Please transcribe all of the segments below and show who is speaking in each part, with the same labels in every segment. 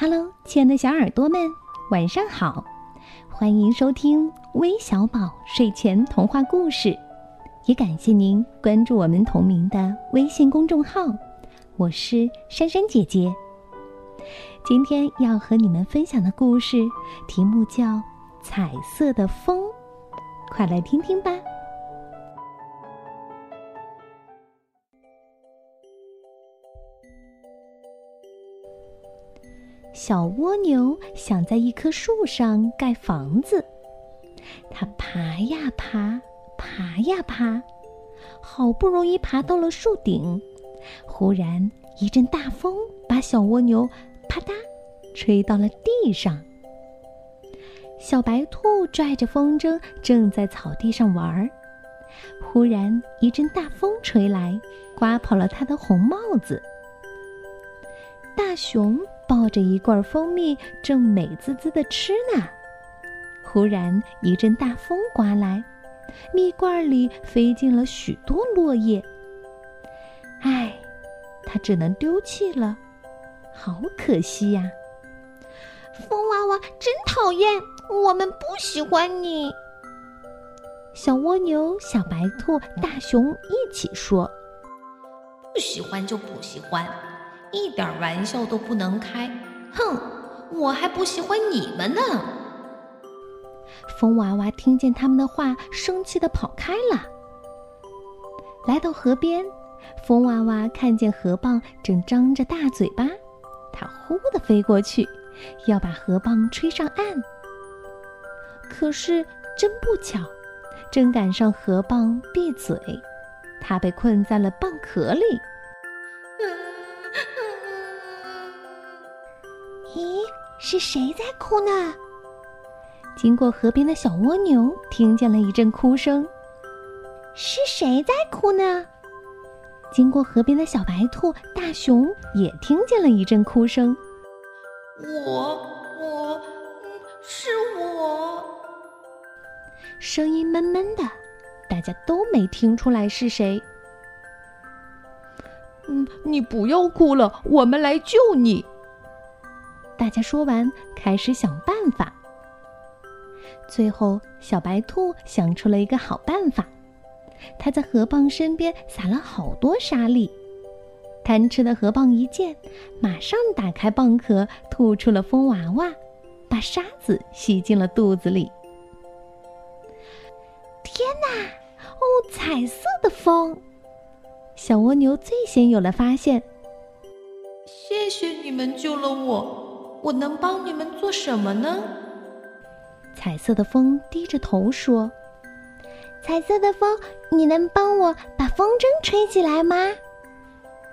Speaker 1: Hello，亲爱的小耳朵们，晚上好！欢迎收听微小宝睡前童话故事，也感谢您关注我们同名的微信公众号。我是珊珊姐姐。今天要和你们分享的故事题目叫《彩色的风》，快来听听吧。小蜗牛想在一棵树上盖房子，它爬呀爬，爬呀爬，好不容易爬到了树顶。忽然一阵大风把小蜗牛啪嗒吹到了地上。小白兔拽着风筝正在草地上玩儿，忽然一阵大风吹来，刮跑了它的红帽子。大熊。抱着一罐蜂蜜，正美滋滋的吃呢。忽然一阵大风刮来，蜜罐里飞进了许多落叶。唉，它只能丢弃了，好可惜呀！
Speaker 2: 风娃娃真讨厌，我们不喜欢你。
Speaker 1: 小蜗牛、小白兔、大熊一起说：“
Speaker 3: 不喜欢就不喜欢。”一点玩笑都不能开，哼！我还不喜欢你们呢。
Speaker 1: 风娃娃听见他们的话，生气的跑开了。来到河边，风娃娃看见河蚌正张着大嘴巴，它呼的飞过去，要把河蚌吹上岸。可是真不巧，正赶上河蚌闭嘴，它被困在了蚌壳里。
Speaker 2: 是谁在哭呢？
Speaker 1: 经过河边的小蜗牛听见了一阵哭声。
Speaker 2: 是谁在哭呢？
Speaker 1: 经过河边的小白兔、大熊也听见了一阵哭声。
Speaker 3: 我，我，是我。
Speaker 1: 声音闷闷的，大家都没听出来是谁。
Speaker 4: 嗯，你不要哭了，我们来救你。
Speaker 1: 大家说完，开始想办法。最后，小白兔想出了一个好办法，它在河蚌身边撒了好多沙粒。贪吃的河蚌一见，马上打开蚌壳，吐出了风娃娃，把沙子吸进了肚子里。
Speaker 2: 天哪！哦，彩色的风！
Speaker 1: 小蜗牛最先有了发现。
Speaker 3: 谢谢你们救了我。我能帮你们做什么呢？
Speaker 1: 彩色的风低着头说：“
Speaker 2: 彩色的风，你能帮我把风筝吹起来吗？”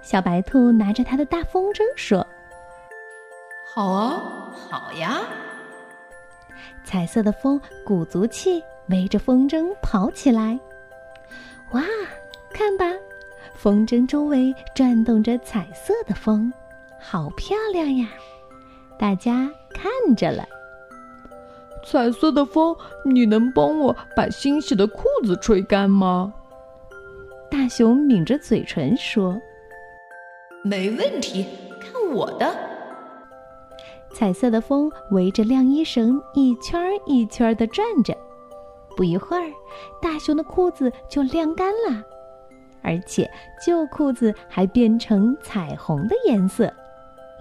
Speaker 1: 小白兔拿着它的大风筝说：“
Speaker 3: 好啊，好呀。”
Speaker 1: 彩色的风鼓足气，围着风筝跑起来。哇，看吧，风筝周围转动着彩色的风，好漂亮呀！大家看着了，
Speaker 4: 彩色的风，你能帮我把新洗的裤子吹干吗？
Speaker 1: 大熊抿着嘴唇说：“
Speaker 3: 没问题，看我的。”
Speaker 1: 彩色的风围着晾衣绳一圈一圈的转着，不一会儿，大熊的裤子就晾干了，而且旧裤子还变成彩虹的颜色。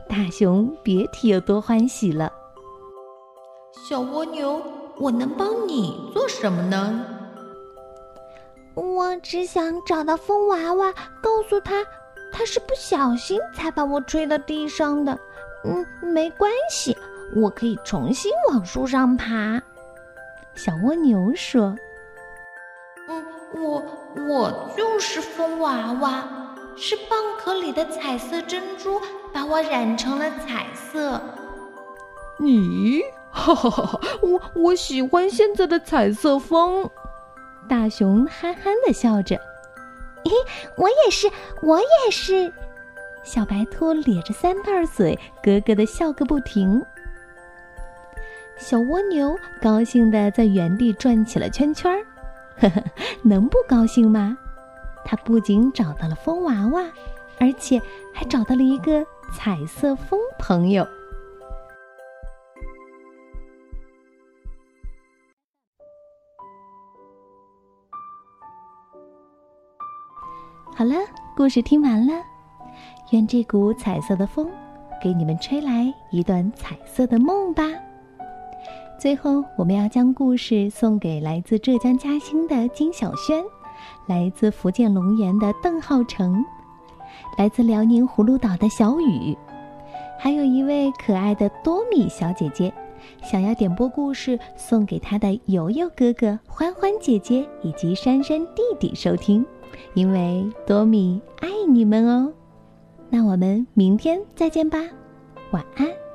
Speaker 1: 大熊别提有多欢喜了。
Speaker 3: 小蜗牛，我能帮你做什么呢？
Speaker 2: 我只想找到风娃娃，告诉他，他是不小心才把我吹到地上的。嗯，没关系，我可以重新往树上爬。
Speaker 1: 小蜗牛说：“
Speaker 3: 嗯，我我就是风娃娃。”是蚌壳里的彩色珍珠把我染成了彩色。
Speaker 4: 你，哈哈哈哈！我我喜欢现在的彩色风。
Speaker 1: 大熊憨憨的笑着。
Speaker 2: 嘿，我也是，我也是。
Speaker 1: 小白兔咧着三瓣嘴，咯咯的笑个不停。小蜗牛高兴的在原地转起了圈圈儿，呵呵，能不高兴吗？他不仅找到了风娃娃而且还找到了一个彩色风朋友。好了故事听完了愿这股彩色的风给你们吹来一段彩色的梦吧。最后我们要将故事送给来自浙江嘉兴的金小轩。来自福建龙岩的邓浩成，来自辽宁葫芦岛的小雨，还有一位可爱的多米小姐姐，想要点播故事送给她的游游哥哥、欢欢姐姐以及珊珊弟弟收听，因为多米爱你们哦。那我们明天再见吧，晚安。